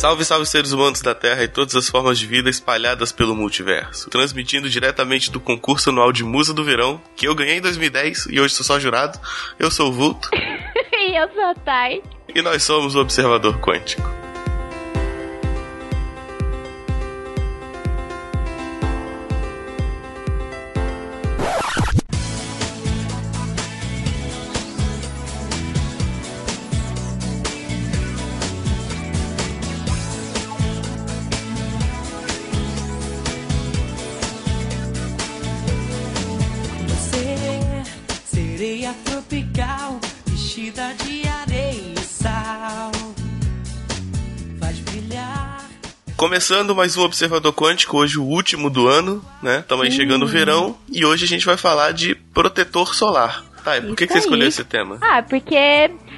Salve, salve seres humanos da Terra e todas as formas de vida espalhadas pelo multiverso. Transmitindo diretamente do concurso anual de Musa do Verão, que eu ganhei em 2010 e hoje sou só jurado. Eu sou o Vulto. e eu sou a Thay. E nós somos o Observador Quântico. Começando mais um Observador Quântico, hoje o último do ano, né? Estamos aí chegando o verão e hoje a gente vai falar de protetor solar. Tá, por que, que você escolheu esse tema? Ah, porque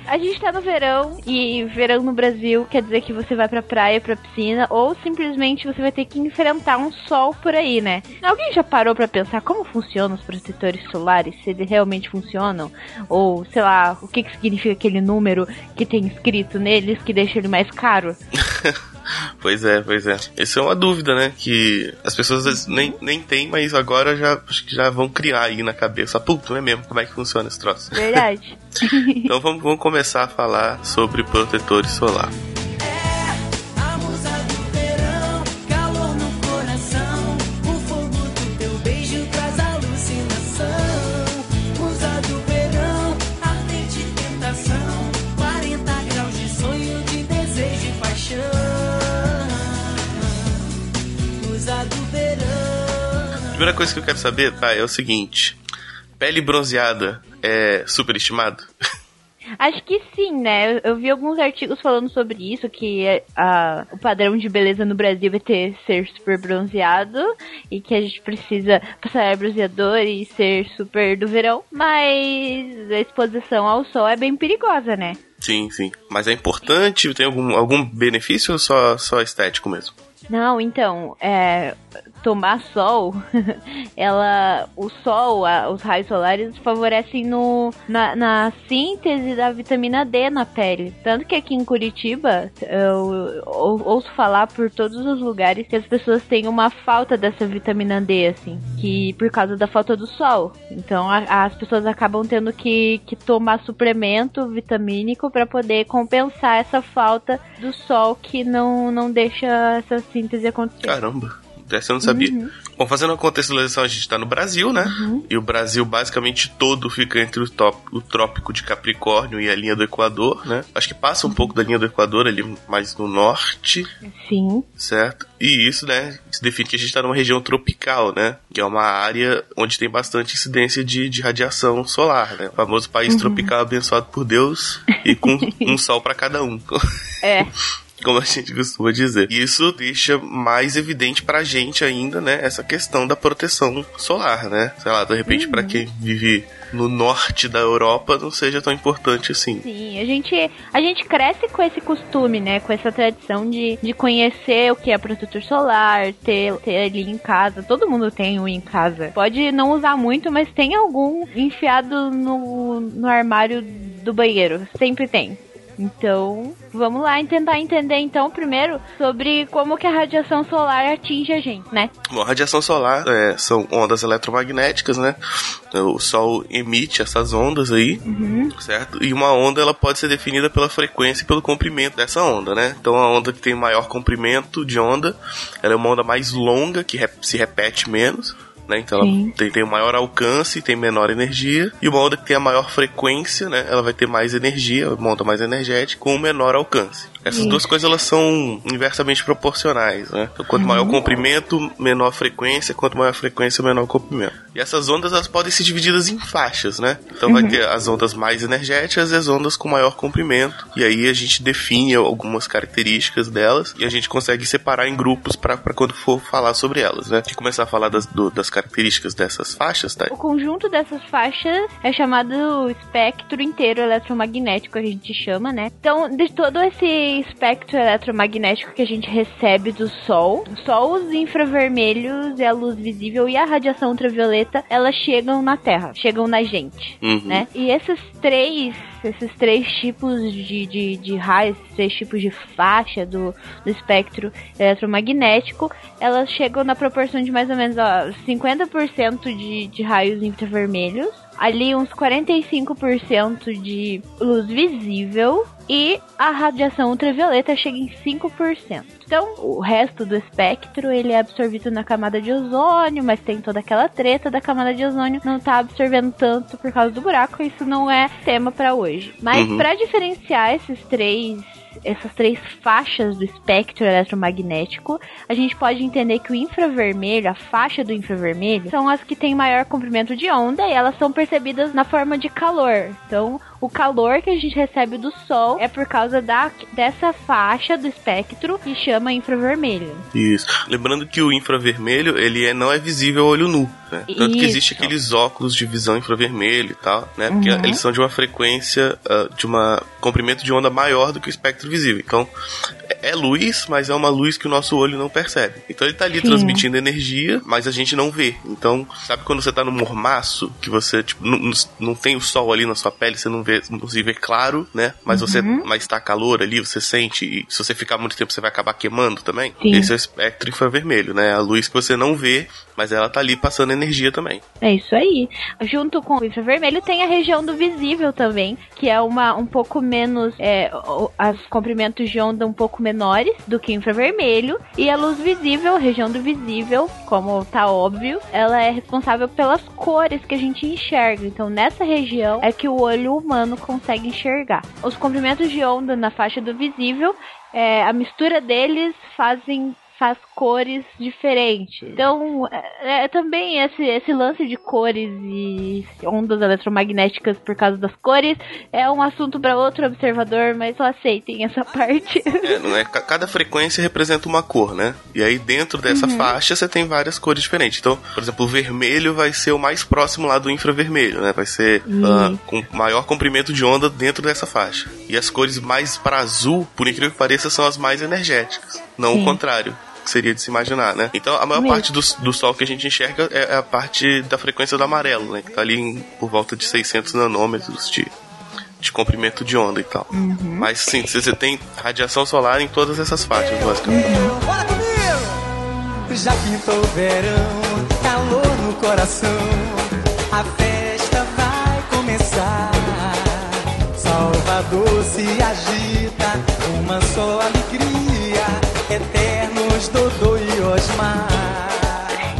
a gente tá no verão e verão no Brasil quer dizer que você vai pra praia, pra piscina, ou simplesmente você vai ter que enfrentar um sol por aí, né? Alguém já parou para pensar como funcionam os protetores solares? Se eles realmente funcionam? Ou, sei lá, o que, que significa aquele número que tem escrito neles que deixa ele mais caro? Pois é, pois é. Essa é uma dúvida, né? Que as pessoas nem, nem têm, mas agora já, acho que já vão criar aí na cabeça. Puta, não é mesmo? Como é que funciona esse troço? Verdade. então vamos, vamos começar a falar sobre protetores solar. Primeira coisa que eu quero saber, tá, é o seguinte: pele bronzeada é superestimado? Acho que sim, né? Eu, vi alguns artigos falando sobre isso, que a, o padrão de beleza no Brasil vai ter ser super bronzeado e que a gente precisa passar bronzeador e ser super do verão, mas a exposição ao sol é bem perigosa, né? Sim, sim. Mas é importante? Tem algum, algum benefício ou só, só estético mesmo? Não, então, é, tomar sol, ela, o sol, a, os raios solares favorecem no, na, na, síntese da vitamina D na pele. Tanto que aqui em Curitiba, eu, ouço falar por todos os lugares que as pessoas têm uma falta dessa vitamina D, assim, que por causa da falta do sol. Então a, as pessoas acabam tendo que, que tomar suplemento vitamínico para poder compensar essa falta do sol que não, não deixa essa síntese acontecer. Caramba! Essa eu não sabia. Uhum. Bom, fazendo uma contextualização, a gente está no Brasil, né? Uhum. E o Brasil basicamente todo fica entre o, top, o trópico de Capricórnio e a linha do Equador, né? Acho que passa um uhum. pouco da linha do Equador ali mais no norte. Sim. Certo? E isso, né, se define que a gente está numa região tropical, né? Que é uma área onde tem bastante incidência de, de radiação solar, né? O famoso país uhum. tropical abençoado por Deus e com um sol para cada um. É. como a gente costuma dizer. E isso deixa mais evidente pra gente ainda, né, essa questão da proteção solar, né? Sei lá, de repente uhum. para quem vive no norte da Europa não seja tão importante assim. Sim, a gente, a gente cresce com esse costume, né? Com essa tradição de, de conhecer o que é protetor solar, ter, ter ali em casa. Todo mundo tem um em casa. Pode não usar muito, mas tem algum enfiado no, no armário do banheiro. Sempre tem. Então, vamos lá tentar entender então primeiro sobre como que a radiação solar atinge a gente, né? Bom, a radiação solar é, são ondas eletromagnéticas, né? O Sol emite essas ondas aí, uhum. certo? E uma onda ela pode ser definida pela frequência e pelo comprimento dessa onda, né? Então a onda que tem maior comprimento de onda, ela é uma onda mais longa que se repete menos né? Então ela tem, tem maior alcance e tem menor energia. E uma onda que tem a maior frequência, né? Ela vai ter mais energia, uma onda mais energética, com menor alcance. Essas duas coisas elas são inversamente proporcionais, né? Então, quanto maior o uhum. comprimento, menor frequência, quanto maior frequência, menor comprimento. E essas ondas elas podem ser divididas em faixas, né? Então uhum. vai ter as ondas mais energéticas e as ondas com maior comprimento. E aí a gente define algumas características delas e a gente consegue separar em grupos para quando for falar sobre elas, né? E começar a falar das, do, das características dessas faixas, tá? O conjunto dessas faixas é chamado espectro inteiro eletromagnético, a gente chama, né? Então, de todo esse espectro eletromagnético que a gente recebe do Sol, só os infravermelhos e a luz visível e a radiação ultravioleta, elas chegam na Terra, chegam na gente, uhum. né? E esses três esses três tipos de, de, de raios, esses três tipos de faixa do, do espectro eletromagnético, elas chegam na proporção de mais ou menos ó, 50% de, de raios infravermelhos, ali uns 45% de luz visível e a radiação ultravioleta chega em 5%. Então, o resto do espectro, ele é absorvido na camada de ozônio, mas tem toda aquela treta da camada de ozônio, não tá absorvendo tanto por causa do buraco, isso não é tema para hoje. Mas uhum. para diferenciar esses três essas três faixas do espectro eletromagnético, a gente pode entender que o infravermelho, a faixa do infravermelho, são as que têm maior comprimento de onda e elas são percebidas na forma de calor. Então, o calor que a gente recebe do sol é por causa da, dessa faixa do espectro que chama infravermelho. Isso. Lembrando que o infravermelho, ele é, não é visível a olho nu, né? Tanto Isso. que existe aqueles óculos de visão infravermelho e tal, né? Porque uhum. eles são de uma frequência, uh, de uma comprimento de onda maior do que o espectro visível. Então, é luz, mas é uma luz que o nosso olho não percebe. Então ele tá ali Sim. transmitindo energia, mas a gente não vê. Então, sabe quando você tá no mormaço, que você, tipo, não, não tem o sol ali na sua pele, você não vê, não se vê claro, né? Mas uhum. você, mas tá calor ali, você sente, e se você ficar muito tempo, você vai acabar queimando também. Sim. Esse é o espectro infravermelho, né? A luz que você não vê, mas ela tá ali passando energia também. É isso aí. Junto com o infravermelho tem a região do visível também, que é uma um pouco menos, é, as comprimentos de onda um pouco menores do que infravermelho. E a luz visível, a região do visível, como tá óbvio, ela é responsável pelas cores que a gente enxerga. Então, nessa região é que o olho humano consegue enxergar. Os comprimentos de onda na faixa do visível é, a mistura deles fazem faz cores diferentes. Então, é, é, também esse, esse lance de cores e ondas eletromagnéticas por causa das cores é um assunto para outro observador, mas só aceitem essa parte. É, não é? Cada frequência representa uma cor, né? E aí dentro dessa uhum. faixa você tem várias cores diferentes. Então, por exemplo, o vermelho vai ser o mais próximo lá do infravermelho, né? Vai ser uh, com maior comprimento de onda dentro dessa faixa. E as cores mais para azul, por incrível que pareça, são as mais energéticas, não Sim. o contrário seria de se imaginar, né? Então a maior Mesmo. parte do, do Sol que a gente enxerga é a parte da frequência do amarelo, né? Que tá ali em, por volta de 600 nanômetros de, de comprimento de onda e tal. Uhum. Mas sim, você tem radiação solar em todas essas faixas, basicamente. Uhum. Bora comigo! Já pintou o verão, calor no coração, a festa vai começar. Salvador se agita, uma só alegria eterna Dodô e Osmar.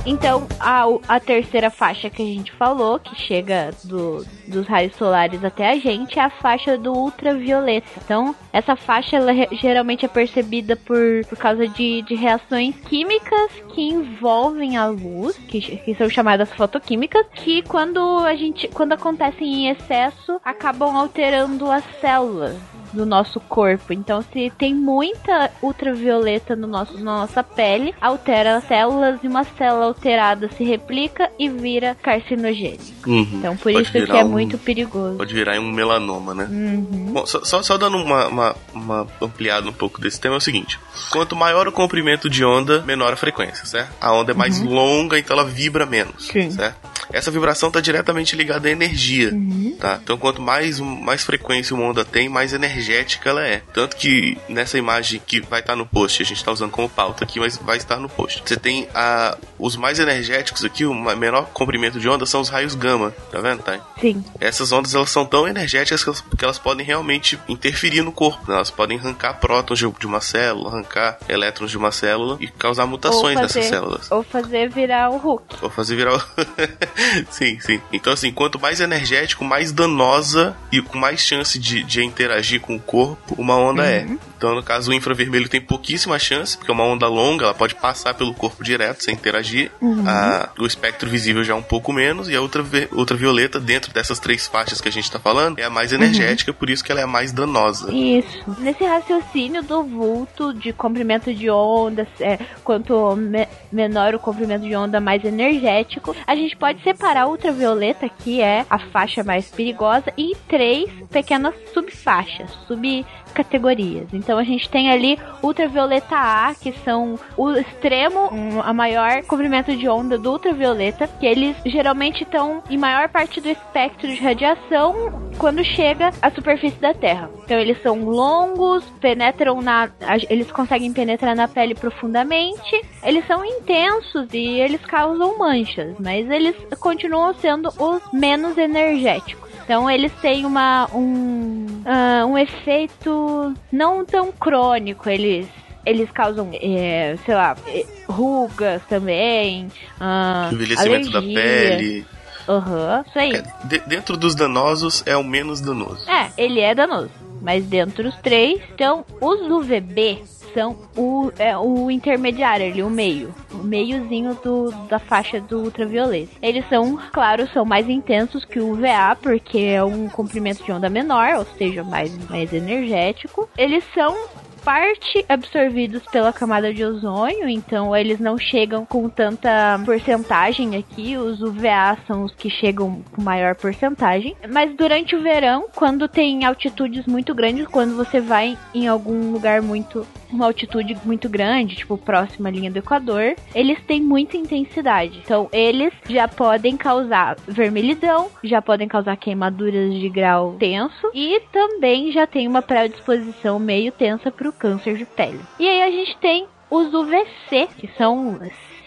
Então, a, a terceira faixa que a gente falou, que chega do, dos raios solares até a gente, é a faixa do ultravioleta. Então, essa faixa ela geralmente é percebida por, por causa de, de reações químicas que envolvem a luz, que, que são chamadas fotoquímicas, que quando a gente quando acontecem em excesso, acabam alterando as células do nosso corpo. Então, se tem muita ultravioleta no nosso, na nossa pele, altera as células e uma célula alterada se replica e vira carcinogênico. Uhum. Então, por pode isso que é um, muito perigoso. Pode virar um melanoma, né? Uhum. Bom, só, só, dando uma, uma, uma ampliada um pouco desse tema é o seguinte: quanto maior o comprimento de onda, menor a frequência, certo? A onda é mais uhum. longa, então ela vibra menos, Sim. certo? Essa vibração está diretamente ligada à energia, uhum. tá? Então, quanto mais, mais frequência uma onda tem, mais energética ela é. Tanto que nessa imagem que vai estar tá no post, a gente está usando como pauta aqui, mas vai estar no post. Você tem a, os mais energéticos aqui, o menor comprimento de onda são os raios gama, tá vendo, tá? Sim. Essas ondas elas são tão energéticas que elas, que elas podem realmente interferir no corpo. Né? Elas podem arrancar prótons de uma célula, arrancar elétrons de uma célula e causar mutações fazer, nessas células. Ou fazer virar o Hulk. Ou fazer virar o. sim, sim. Então, assim, quanto mais energético, mais danosa e com mais chance de, de interagir com o corpo uma onda é. uhum. é. Então, no caso, o infravermelho tem pouquíssima chance, porque é uma onda longa, ela pode passar pelo corpo direto sem interagir. Uhum. A, o espectro visível já é um pouco menos, e a outra ultravioleta, dentro dessas três faixas que a gente tá falando, é a mais energética, uhum. por isso que ela é a mais danosa. Isso. Nesse raciocínio do vulto, de comprimento de ondas, é, quanto me menor o comprimento de onda, mais energético, a gente pode separar a ultravioleta, que é a faixa mais perigosa, e três pequenas subfaixas, sub categorias. Então a gente tem ali ultravioleta A, que são o extremo, um, a maior comprimento de onda do ultravioleta, que eles geralmente estão em maior parte do espectro de radiação quando chega à superfície da Terra. Então eles são longos, penetram na, eles conseguem penetrar na pele profundamente, eles são intensos e eles causam manchas, mas eles continuam sendo os menos energéticos. Então eles têm uma, um, uh, um efeito não tão crônico. Eles eles causam, é, sei lá, é, rugas também. Uh, Envelhecimento alergia. da pele. Aham, uhum, isso aí. É, de, dentro dos danosos é o menos danoso. É, ele é danoso. Mas dentro dos três, então, os UVB são o, é, o intermediário ali, o meio. O meiozinho do, da faixa do ultravioleta. Eles são, claro, são mais intensos que o UVA, porque é um comprimento de onda menor, ou seja, mais, mais energético. Eles são parte absorvidos pela camada de ozônio, então eles não chegam com tanta porcentagem aqui. Os UVA são os que chegam com maior porcentagem. Mas durante o verão, quando tem altitudes muito grandes, quando você vai em algum lugar muito uma altitude muito grande, tipo próxima à linha do Equador, eles têm muita intensidade. Então, eles já podem causar vermelhidão, já podem causar queimaduras de grau tenso e também já tem uma predisposição meio tensa para o câncer de pele. E aí a gente tem os UVC, que são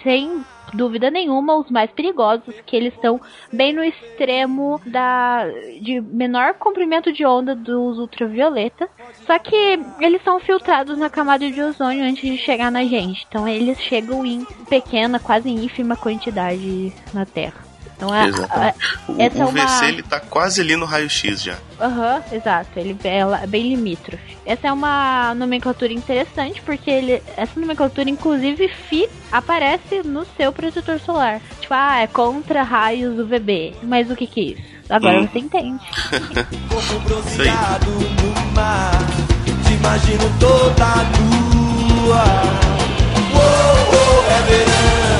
sem dúvida nenhuma, os mais perigosos, que eles estão bem no extremo da de menor comprimento de onda dos ultravioleta. Só que eles são filtrados na camada de ozônio antes de chegar na gente. Então eles chegam em pequena, quase ínfima quantidade na Terra. Então, a, a, o, essa o VC é uma... ele tá quase ali no raio-x já. Aham, uhum, exato. Ele é bem limítrofe. Essa é uma nomenclatura interessante porque ele, essa nomenclatura, inclusive, FI aparece no seu protetor solar. Tipo, ah, é contra raios UVB. Mas o que que é isso? Agora hum. você entende. Corpo bronzeado no mar, te imagino toda. Oh, oh, é verão,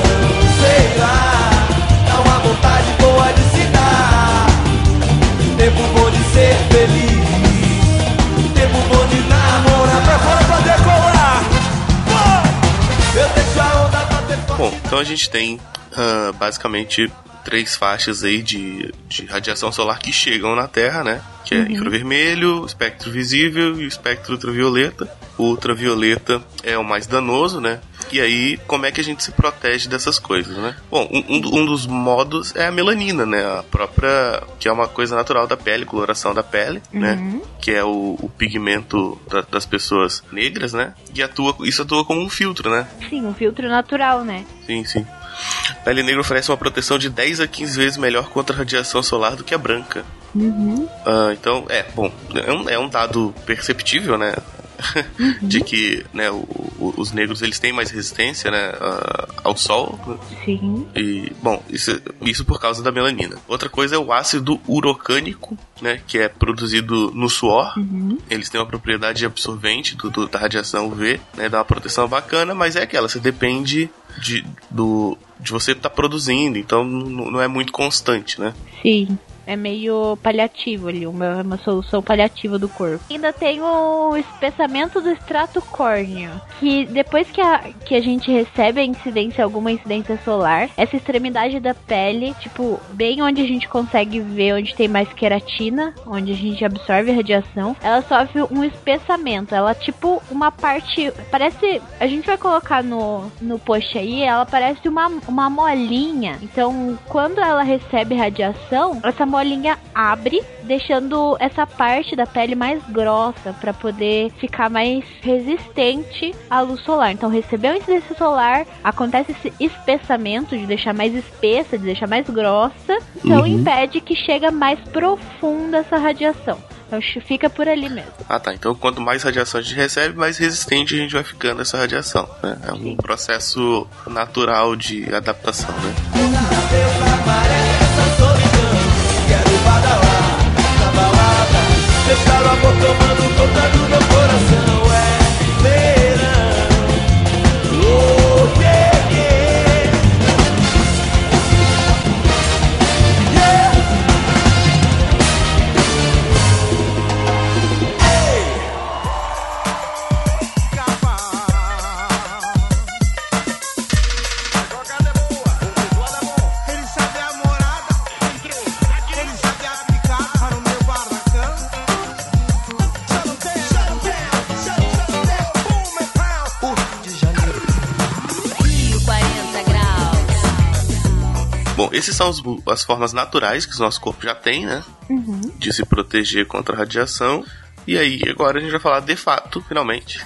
Tempo bom de ser feliz. Tempo bom de namorar. Pra fora pra decolar. Bom, então a gente tem uh, basicamente três faixas aí de, de radiação solar que chegam na Terra, né? Que é uhum. infravermelho, espectro visível e espectro ultravioleta. O ultravioleta é o mais danoso, né? E aí, como é que a gente se protege dessas coisas, né? Bom, um, um dos modos é a melanina, né? A própria. que é uma coisa natural da pele, coloração da pele, né? uhum. né? Que é o, o pigmento da, das pessoas negras, né? E atua, isso atua como um filtro, né? Sim, um filtro natural, né? Sim, sim. Pele negra oferece uma proteção de 10 a 15 vezes melhor contra a radiação solar do que a branca. Uhum. Uh, então, é, bom, é um, é um dado perceptível, né? Uhum. de que né, o, o, os negros eles têm mais resistência né, ao sol. Sim. E, bom, isso, isso por causa da melanina. Outra coisa é o ácido urocânico, né, que é produzido no suor. Uhum. Eles têm uma propriedade absorvente do, do, da radiação UV, né, dá uma proteção bacana, mas é aquela, você depende de, do, de você estar tá produzindo, então não é muito constante, né? Sim é meio paliativo ali, uma, uma solução paliativa do corpo. Ainda tem o espessamento do extrato córneo, que depois que a, que a gente recebe a incidência, alguma incidência solar, essa extremidade da pele, tipo, bem onde a gente consegue ver onde tem mais queratina, onde a gente absorve a radiação, ela sofre um espessamento. Ela, tipo, uma parte. Parece. A gente vai colocar no, no post aí, ela parece uma, uma molinha. Então, quando ela recebe radiação, essa molinha abre, deixando essa parte da pele mais grossa para poder ficar mais resistente à luz solar. Então, recebeu a incidência solar, acontece esse espessamento de deixar mais espessa, de deixar mais grossa, então uhum. impede que chega mais profunda essa radiação. Então fica por ali mesmo. Ah tá, então quanto mais radiação a gente recebe, mais resistente a gente vai ficando essa radiação. Né? É um Sim. processo natural de adaptação, né? Deixar o amor tomando conta do meu esses são os, as formas naturais que o nosso corpo já tem, né? Uhum. De se proteger contra a radiação. E aí, agora a gente vai falar de fato, finalmente,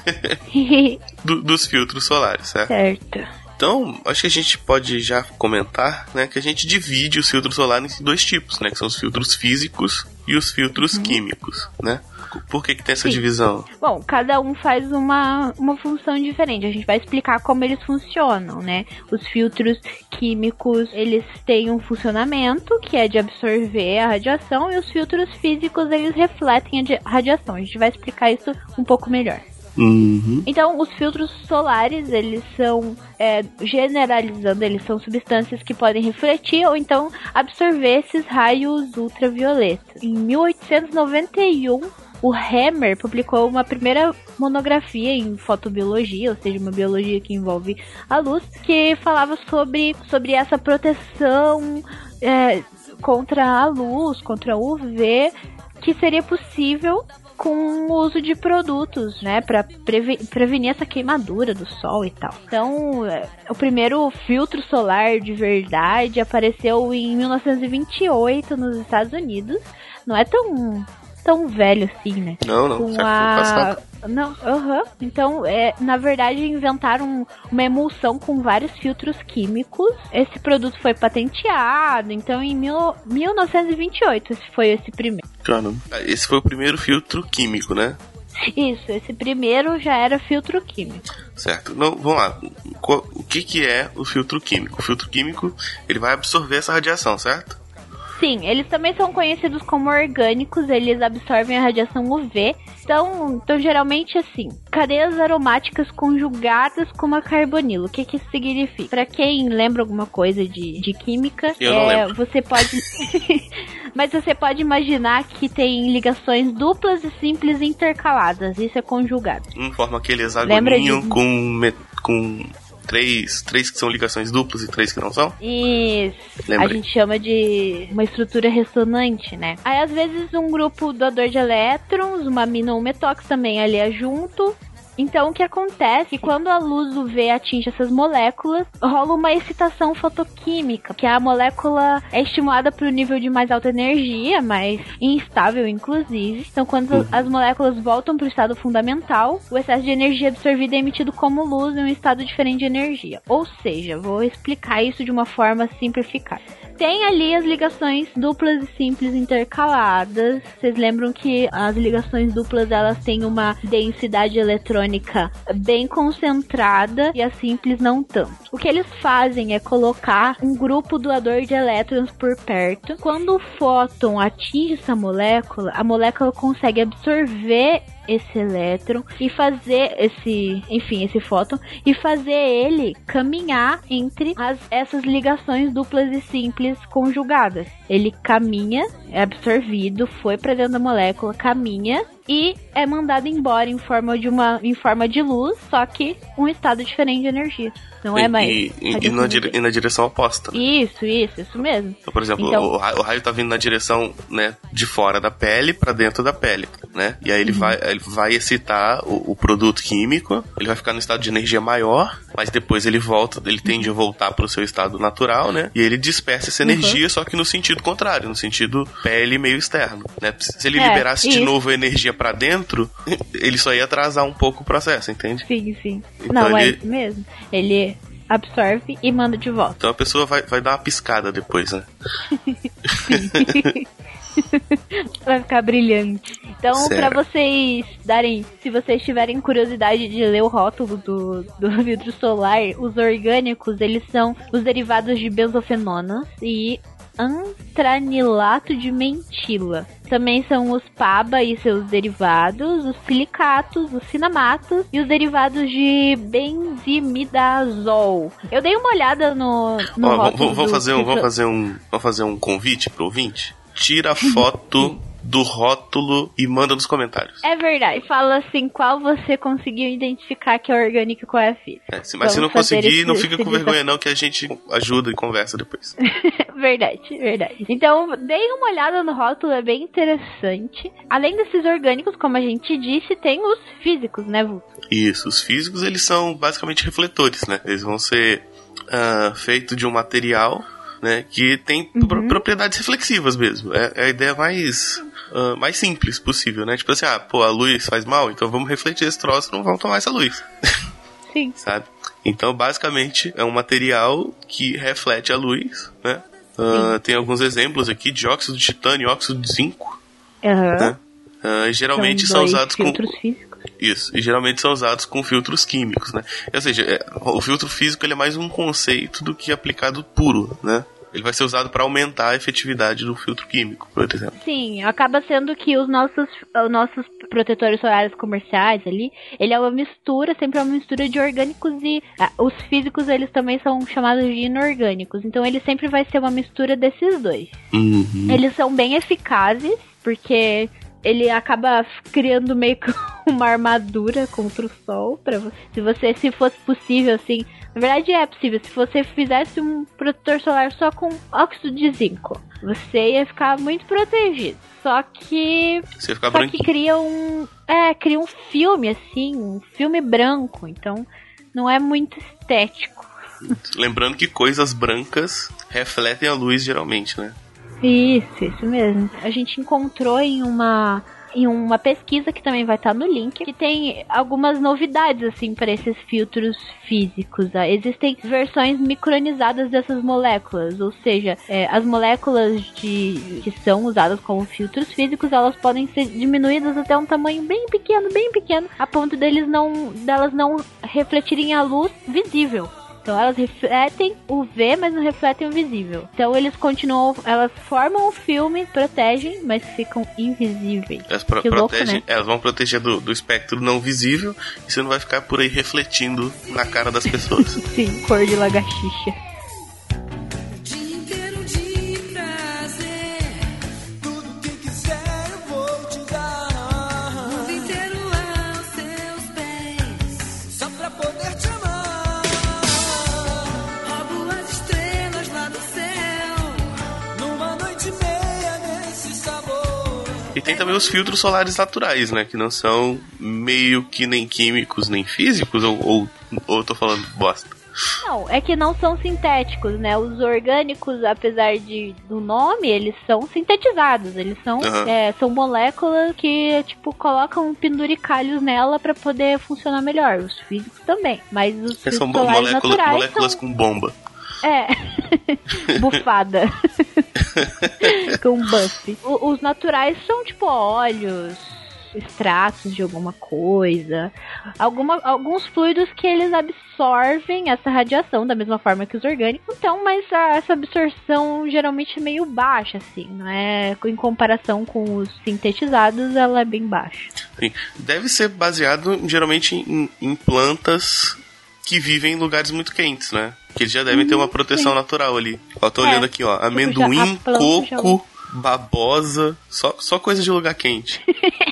do- dos filtros solares, certo? certo. Então, acho que a gente pode já comentar, né, que a gente divide os filtros solares em dois tipos, né, que são os filtros físicos e os filtros químicos, né? Por que que tem essa Sim. divisão? Bom, cada um faz uma, uma função diferente. A gente vai explicar como eles funcionam, né? Os filtros químicos, eles têm um funcionamento que é de absorver a radiação e os filtros físicos, eles refletem a di- radiação. A gente vai explicar isso um pouco melhor. Uhum. Então, os filtros solares, eles são, é, generalizando, eles são substâncias que podem refletir ou então absorver esses raios ultravioletas. Em 1891, o Hammer publicou uma primeira monografia em fotobiologia, ou seja, uma biologia que envolve a luz, que falava sobre, sobre essa proteção é, contra a luz, contra o UV, que seria possível com o uso de produtos, né, para prevenir essa queimadura do sol e tal. Então, é, o primeiro filtro solar de verdade apareceu em 1928 nos Estados Unidos. Não é tão tão velho assim, né? Não, não, com a não, aham. Então, é, na verdade, inventaram uma emulsão com vários filtros químicos. Esse produto foi patenteado, então em mil, 1928 esse foi esse primeiro. Caramba. Esse foi o primeiro filtro químico, né? Isso, esse primeiro já era filtro químico. Certo. Não, vamos lá. O que que é o filtro químico? O filtro químico, ele vai absorver essa radiação, certo? Sim, eles também são conhecidos como orgânicos, eles absorvem a radiação UV. Então, então geralmente assim, cadeias aromáticas conjugadas com uma carbonilo. O que que isso significa? Pra quem lembra alguma coisa de, de química, Eu é, você pode Mas você pode imaginar que tem ligações duplas e simples intercaladas. Isso é conjugado. Um forma aquele Lembra hexagoninho de- com, com três, três que são ligações duplas e três que não são? Isso. Lembrei. A gente chama de uma estrutura ressonante, né? Aí às vezes um grupo doador de elétrons, uma mina ou um metóx também ali é junto. Então o que acontece é que quando a luz UV atinge essas moléculas, rola uma excitação fotoquímica, que a molécula é estimulada para o nível de mais alta energia, mais instável inclusive. Então quando as moléculas voltam para o estado fundamental, o excesso de energia absorvida é emitido como luz em um estado diferente de energia. Ou seja, vou explicar isso de uma forma simplificada. Tem ali as ligações duplas e simples intercaladas. Vocês lembram que as ligações duplas elas têm uma densidade eletrônica bem concentrada e as simples não tanto. O que eles fazem é colocar um grupo doador de elétrons por perto. Quando o fóton atinge essa molécula, a molécula consegue absorver esse elétron e fazer esse, enfim, esse fóton e fazer ele caminhar entre as, essas ligações duplas e simples conjugadas. Ele caminha, é absorvido, foi para dentro da molécula, caminha e é mandado embora em forma de uma em forma de luz, só que um estado diferente de energia. Não é e, mais. e, e, na, dire- e na direção oposta. né? Isso, isso, isso mesmo. Então, por exemplo, Então- o, ra- o raio tá vindo na direção, né, de fora da pele pra dentro da pele, né? E Uhum. aí ele vai, ele vai excitar o, o produto químico, ele vai ficar no estado de energia maior, mas depois ele volta, ele tende a voltar pro seu estado natural, né? E ele dispersa essa Uhum. energia, só que no sentido contrário, no sentido pele meio externo, né? Se ele É, liberasse de isso. novo a energia pra dentro, ele só ia atrasar um pouco o processo, entende? Sim, sim. Então Não, é ele- isso mesmo. Ele absorve e manda de volta. Então a pessoa vai, vai dar uma piscada depois, né? Vai ficar brilhante. Então, pra vocês darem, se vocês tiverem curiosidade de ler o rótulo do, do vidro solar, os orgânicos, eles são os derivados de benzofenonas e antranilato de mentila. Também são os PABA e seus derivados, os silicatos, os cinamatos e os derivados de benzimidazol. Eu dei uma olhada no, no vamos do fazer um, vidro- fazer um, vamos fazer um convite pro ouvinte. Tira foto do rótulo e manda nos comentários. É verdade. Fala assim, qual você conseguiu identificar que é orgânico e qual é a física. É, mas se não conseguir, esse- não fica com vergonha não, que a gente ajuda e conversa depois. verdade, verdade. Então, deem uma olhada no rótulo, é bem interessante. Além desses orgânicos, como a gente disse, tem os físicos, né, Vulto? Isso, os físicos eles são basicamente refletores, né? Eles vão ser ah, feitos de um material né? Que tem uhum. propriedades reflexivas mesmo. É, é, a ideia mais, uh, mais simples possível, né? Tipo assim, ah, pô, a luz faz mal, então vamos refletir esse troço, não vamos tomar essa luz. Sim. Sabe? Então, basicamente, é um material que reflete a luz, né? Uh, tem alguns exemplos aqui de óxido de titânio e óxido de zinco. Uhum. Né? Uh, geralmente são, são usados com. Físicos. Isso, e geralmente são usados com filtros químicos, né? Ou seja, é, o filtro físico ele é mais um conceito do que aplicado puro, né? Ele vai ser usado para aumentar a efetividade do filtro químico, por exemplo. Sim, acaba sendo que os nossos, os nossos protetores solares comerciais ali, ele é uma mistura, sempre é uma mistura de orgânicos e ah, os físicos eles também são chamados de inorgânicos. Então ele sempre vai ser uma mistura desses dois. Uhum. Eles são bem eficazes porque ele acaba criando meio que uma armadura contra o sol para você. Se você, se fosse possível, assim, na verdade é possível. Se você fizesse um protetor solar só com óxido de zinco, você ia ficar muito protegido. Só que, você fica só que cria um, é, cria um filme assim, um filme branco. Então não é muito estético. Lembrando que coisas brancas refletem a luz geralmente, né? Isso, isso mesmo. A gente encontrou em uma em uma pesquisa que também vai estar no link, que tem algumas novidades assim para esses filtros físicos. Tá? Existem versões micronizadas dessas moléculas, ou seja, é, as moléculas de que são usadas como filtros físicos, elas podem ser diminuídas até um tamanho bem pequeno, bem pequeno, a ponto deles não delas não refletirem a luz visível. Então elas refletem o V, mas não refletem o visível. Então eles continuam, elas formam o filme, protegem, mas ficam invisíveis. Elas pro protegem, louco, né? elas vão proteger do, do espectro não visível e você não vai ficar por aí refletindo na cara das pessoas. Sim, cor de lagartixa. E tem também os filtros solares naturais, né? Que não são meio que nem químicos nem físicos, ou, ou, ou eu tô falando bosta? Não, é que não são sintéticos, né? Os orgânicos, apesar de do nome, eles são sintetizados. Eles são, uhum. é, são moléculas que, tipo, colocam penduricalhos nela para poder funcionar melhor. Os físicos também. Mas os são moléculas, naturais moléculas são... com bomba. É. Bufada. Com buff. O, os naturais são tipo óleos, extratos de alguma coisa, alguma, alguns fluidos que eles absorvem essa radiação da mesma forma que os orgânicos. Então, mas a, essa absorção geralmente é meio baixa, assim, não é? Em comparação com os sintetizados, ela é bem baixa. Sim. Deve ser baseado geralmente em, em plantas que vivem em lugares muito quentes, né? Que eles já devem ter uma uhum, proteção Sim. natural ali. Ó, tô é, olhando aqui, ó. Tipo, amendoim, coco, já... babosa. Só, só coisa de lugar quente.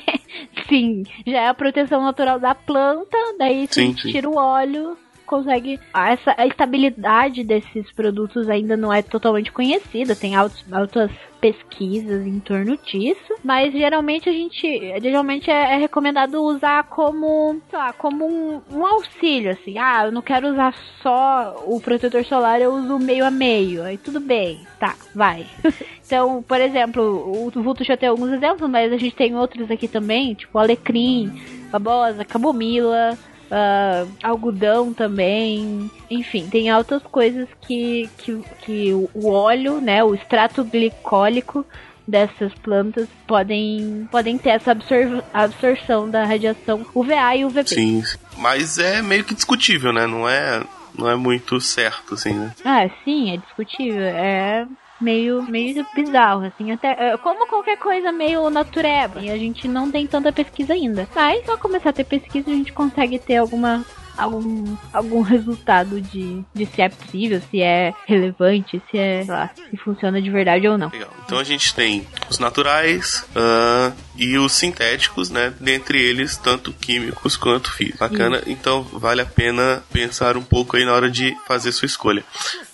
sim, já é a proteção natural da planta, daí sim, sim. tira o óleo, consegue. Essa, a estabilidade desses produtos ainda não é totalmente conhecida, tem altos, altas pesquisas em torno disso, mas geralmente a gente geralmente é, é recomendado usar como, lá, como um, um, auxílio, assim, ah, eu não quero usar só o protetor solar, eu uso meio a meio, aí tudo bem, tá, vai. então, por exemplo, o Vulto já tem alguns exemplos, mas a gente tem outros aqui também, tipo alecrim, babosa, camomila, uh, algodão também. Enfim, tem altas coisas que, que, que o óleo, né, o extrato glicólico dessas plantas podem, podem ter essa absor absorção da radiação UVA e UVB. Sim, mas é meio que discutível, né? Não é, não é muito certo, assim, né? Ah, sim, é discutível. É meio, meio bizarro, assim, até é, como qualquer coisa meio natureba. E a gente não tem tanta pesquisa ainda. Mas só começar a ter pesquisa a gente consegue ter alguma algum, algum resultado de, de se é possível, se é relevante, se é, lá, se funciona de verdade ou não. Legal. Então a gente tem os naturais uh, e os sintéticos, né? Dentre eles, tanto químicos quanto físicos. Bacana, então vale a pena pensar um pouco aí na hora de fazer sua escolha.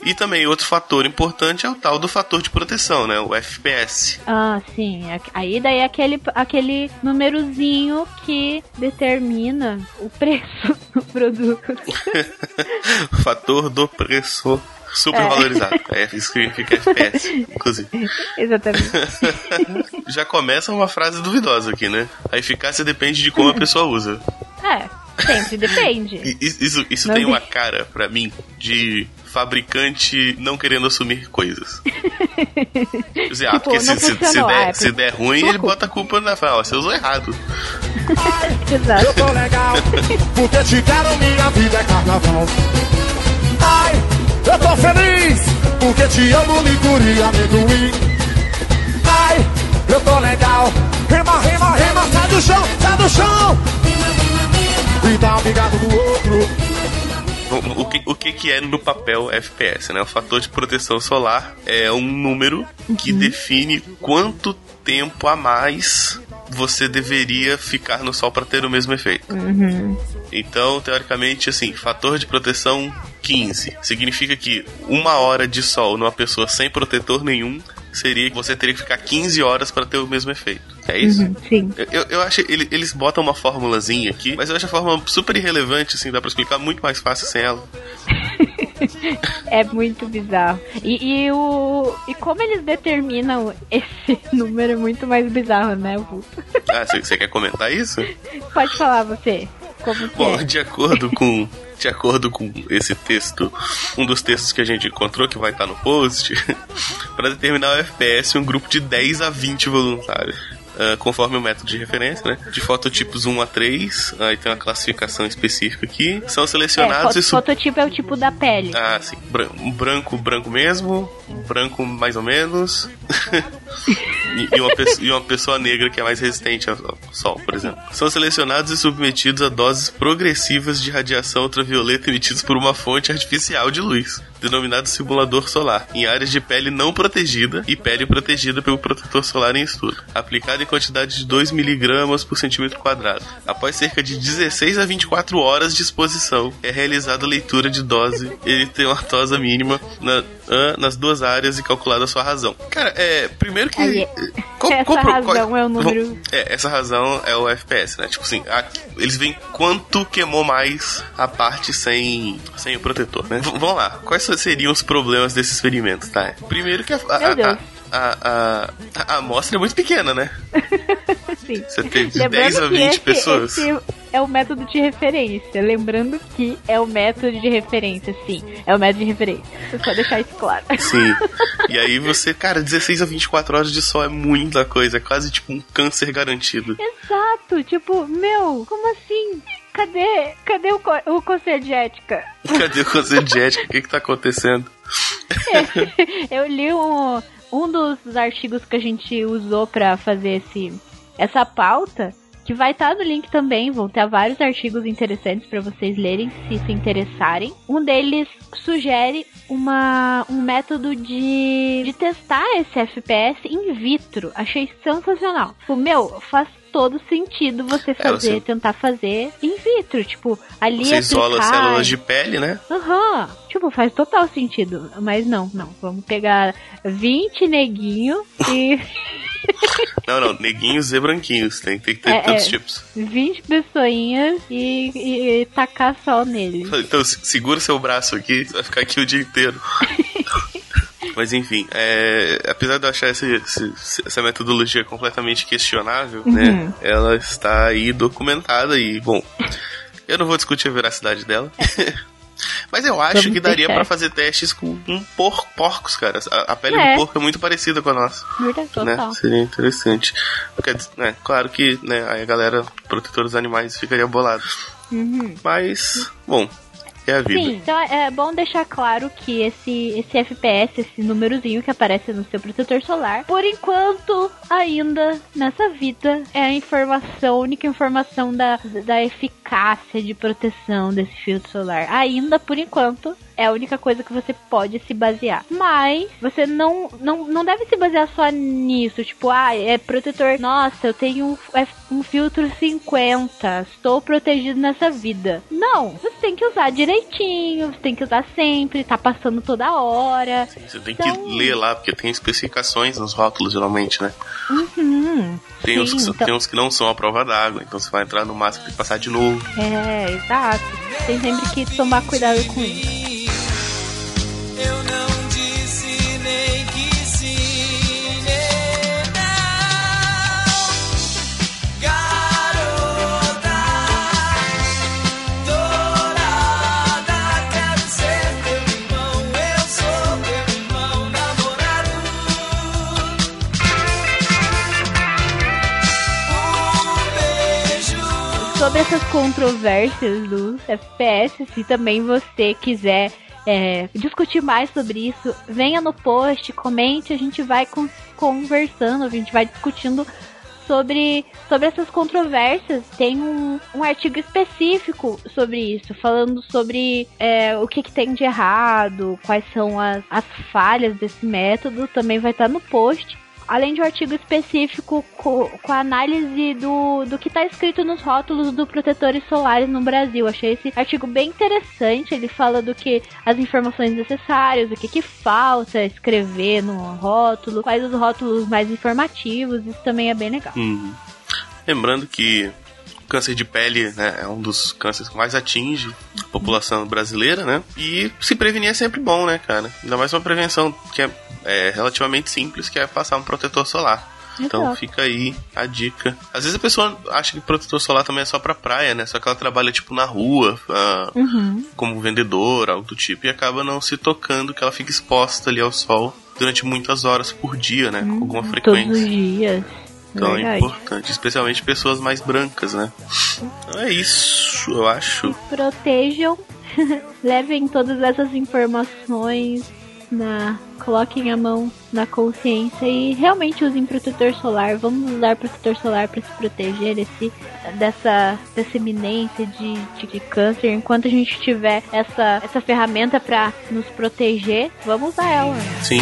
E também outro fator importante é o tal do fator de proteção, né? O FPS. Ah, sim. Aí daí é aquele, aquele númerozinho que determina o preço do produto. fator do preço. Super É. valorizado. É isso que significa FPS, inclusive. Exatamente. Já começa uma frase duvidosa aqui, né? A eficácia depende de como a pessoa usa. É, sempre depende. Isso, isso, Não tem uma cara, pra mim, de fabricante não querendo assumir coisas. Quer dizer, ah, Tipo, porque se, se, se der, é se der ruim, ele culpa. bota a culpa na fala, ó, você usou errado. Exato. Eu tô legal, porque te quero, minha vida é carnaval. Ai, eu tô feliz, porque te amo, licor e amendoim. Ai, eu tô legal, rima, rima, rima, sai do chão, sai do chão. E dá um bigado do outro. O, o que, o que que é no papel FPS, né? O fator de proteção solar é um número que define quanto tempo a mais você deveria ficar no sol para ter o mesmo efeito. Então, teoricamente, assim, fator de proteção 15. Significa que uma hora de sol numa pessoa sem protetor nenhum seria que você teria que ficar 15 horas para ter o mesmo efeito. É isso? Uhum, sim. Eu- Eu, eu acho ele- eles botam uma formulazinha aqui, mas eu acho a fórmula super irrelevante, assim, dá pra explicar muito mais fácil sem ela. É muito bizarro. E, e o. E como eles determinam esse número é muito mais bizarro, né, Vulto? Ah, você você quer comentar isso? Pode falar você. Como que Bom, é? de acordo com. De acordo com esse texto, um dos textos que a gente encontrou, que vai estar no post, para determinar o FPS, um grupo de 10 a 20 voluntários. ah, conforme o método de referência, né? De fototipos 1 a 3, aí tem uma classificação específica aqui. São É, selecionados e su- fototipo é o tipo da pele. Ah, sim. Bran- branco, branco mesmo. Branco mais ou menos. e, uma pe- e uma pessoa negra que é mais resistente ao sol, por exemplo. São selecionados e submetidos a doses progressivas de radiação ultravioleta emitidas por uma fonte artificial de luz, denominado simulador solar, em áreas de pele não protegida e pele protegida pelo protetor solar em estudo, aplicado em quantidade de 2 miligramas por centímetro quadrado. Após cerca de 16 a 24 horas de exposição, é realizada a leitura de dose. Ele tem uma tosa mínima na- nas duas áreas e calculada a sua razão. Cara, é. Primeiro que. Qual- essa qual razão é o número- É, essa razão é o FPS, né? Tipo assim, a- eles veem quanto queimou mais a parte sem, sem o protetor, né? V- vamos lá, quais seriam os problemas desse experimento, tá? Primeiro que a, a, a, a, a- a amostra é muito pequena, né? Sim. Você tem de Lembrando 10 a que 20 esse, pessoas. esse é o método de referência. Lembrando que é o método de referência, sim. É o método de referência. Só deixar isso claro. Sim. E aí você, cara, 16 a 24 horas de sol é muita coisa, é quase tipo um câncer garantido. Exato, tipo, meu, como assim? Cadê, cadê o, co- o conselho de ética? Cadê o conselho de ética? O que que tá acontecendo? Eu li um, um dos artigos que a gente usou pra fazer esse, essa pauta, que vai estar no link também. Vão ter vários artigos interessantes pra vocês lerem, se se interessarem. Um deles sugere uma, um método de, de testar esse FPS in vitro. Achei sensacional. Tipo, meu, faz todo sentido você fazer, você- tentar fazer in vitro. Tipo, ali Você isola aplicar- células de pele, né? Aham, tipo, faz total sentido. Mas não, não. Vamos pegar 20 neguinho e Não, não, neguinhos e branquinhos. Tem, tem que ter É, tantos é. tipos. 20 pessoinhas e, e- e tacar sol nele. Então se- segura seu braço aqui, você vai ficar aqui o dia inteiro. Mas enfim, é, apesar de eu achar esse- essa metodologia completamente questionável, Uhum. né? Ela está aí documentada e, bom, eu não vou discutir a veracidade dela. Mas eu acho Vamos que daria pra fazer testes com um por, porcos, cara. A, a pele É. do porco é muito parecida com a nossa. Verdade, né? total. Seria interessante. Porque, né, claro que né, aí a galera, protetor dos animais, ficaria bolada. Uhum. Mas, bom, é a vida. Sim, então é bom deixar claro que esse, esse FPS, esse númerozinho que aparece no seu protetor solar, por enquanto, ainda nessa vida, é a informação, a única informação da, da eficácia de proteção desse filtro solar. Ainda por enquanto, é a única coisa que você pode se basear. Mas você não, não, não deve se basear só nisso. Tipo, ah, é protetor. Nossa, eu tenho um, F- um filtro 50. Estou protegido nessa vida. Não, você tem que usar direitinho. Você tem que usar sempre. Tá passando toda hora. Você tem Então- que ler lá, porque tem especificações nos rótulos, geralmente, né? Uhum. Tem, que, Sim, são- então- tem uns que não são a prova d'água, então você vai entrar no máximo e passar de novo. É, exato. Tem sempre que tomar cuidado com isso. Sobre essas controvérsias dos FPS, se também você quiser é, discutir mais sobre isso, venha no post, comente, a gente vai con conversando, a gente vai discutindo sobre, sobre essas controvérsias. Tem um, um artigo específico sobre isso, falando sobre é, o que, que, tem de errado, quais são as, as falhas desse método. Também vai estar no post além de um artigo específico com, com a análise do, do que está escrito nos rótulos do protetores solares no Brasil. Achei esse artigo bem interessante. Ele fala do que as informações necessárias, o que, que falta escrever no rótulo, quais os rótulos mais informativos. Isso também é bem legal. Uhum. Lembrando que câncer de pele né, é um dos cânceres que mais atinge a população brasileira, né? E se prevenir é sempre bom, né, cara? Ainda mais uma prevenção que é, é relativamente simples, que é passar um protetor solar. Então fica aí a dica. Às vezes a pessoa acha que protetor solar também é só pra praia, né? Só que ela trabalha, tipo, na rua, uh, uhum. como vendedora, algo do tipo, e acaba não se tocando que ela fica exposta ali ao sol durante muitas horas por dia, né? Uhum. Com alguma frequência. Todos os dias. Então é Verdade. é importante, especialmente pessoas mais brancas, né? Então é isso, eu acho. Protejam, levem todas essas informações na coloquem a mão na consciência e realmente usem protetor solar. Vamos usar protetor solar para se proteger desse, dessa, dessa iminência de, de, de, câncer. Enquanto a gente tiver essa, essa ferramenta para nos proteger, vamos usar ela. Sim.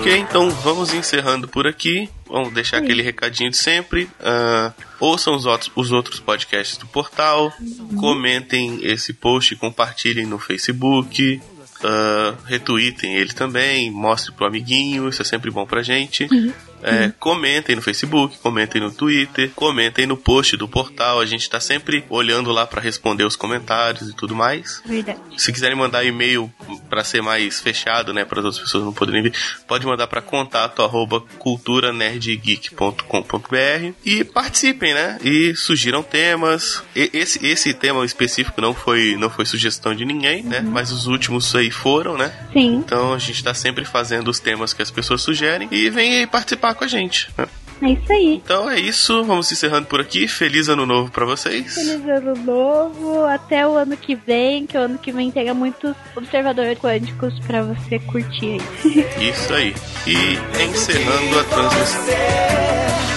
Ok, então vamos encerrando por aqui. Vamos deixar Sim. aquele recadinho de sempre. Uh, ouçam os outros, os outros podcasts do portal. Uhum. Comentem esse post, compartilhem no Facebook. Uh, retweetem ele também, mostre pro amiguinho, isso é sempre bom pra gente. Uhum. É, uhum. Comentem no Facebook, comentem no Twitter, comentem no post do portal. A gente tá sempre olhando lá para responder os comentários e tudo mais. Verdade. Se quiserem mandar e-mail para ser mais fechado, né, para as outras pessoas não poderem ver, pode mandar para contato arroba culturanerdgeek.com.br e participem, né? E sugiram temas. E, esse, esse tema específico não foi, não foi sugestão de ninguém, né? uhum. né? Mas os últimos aí foram, né? Sim. Então a gente tá sempre fazendo os temas que as pessoas sugerem e vem aí participar com a gente. Né? É isso aí. Então é isso, vamos encerrando por aqui. Feliz ano novo para vocês. Feliz ano novo, até o ano que vem, que o ano que vem tenha muitos observadores quânticos para você curtir aí. Isso aí. E encerrando a transmissão.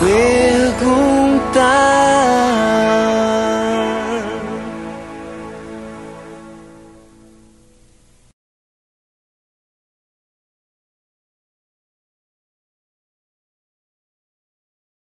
We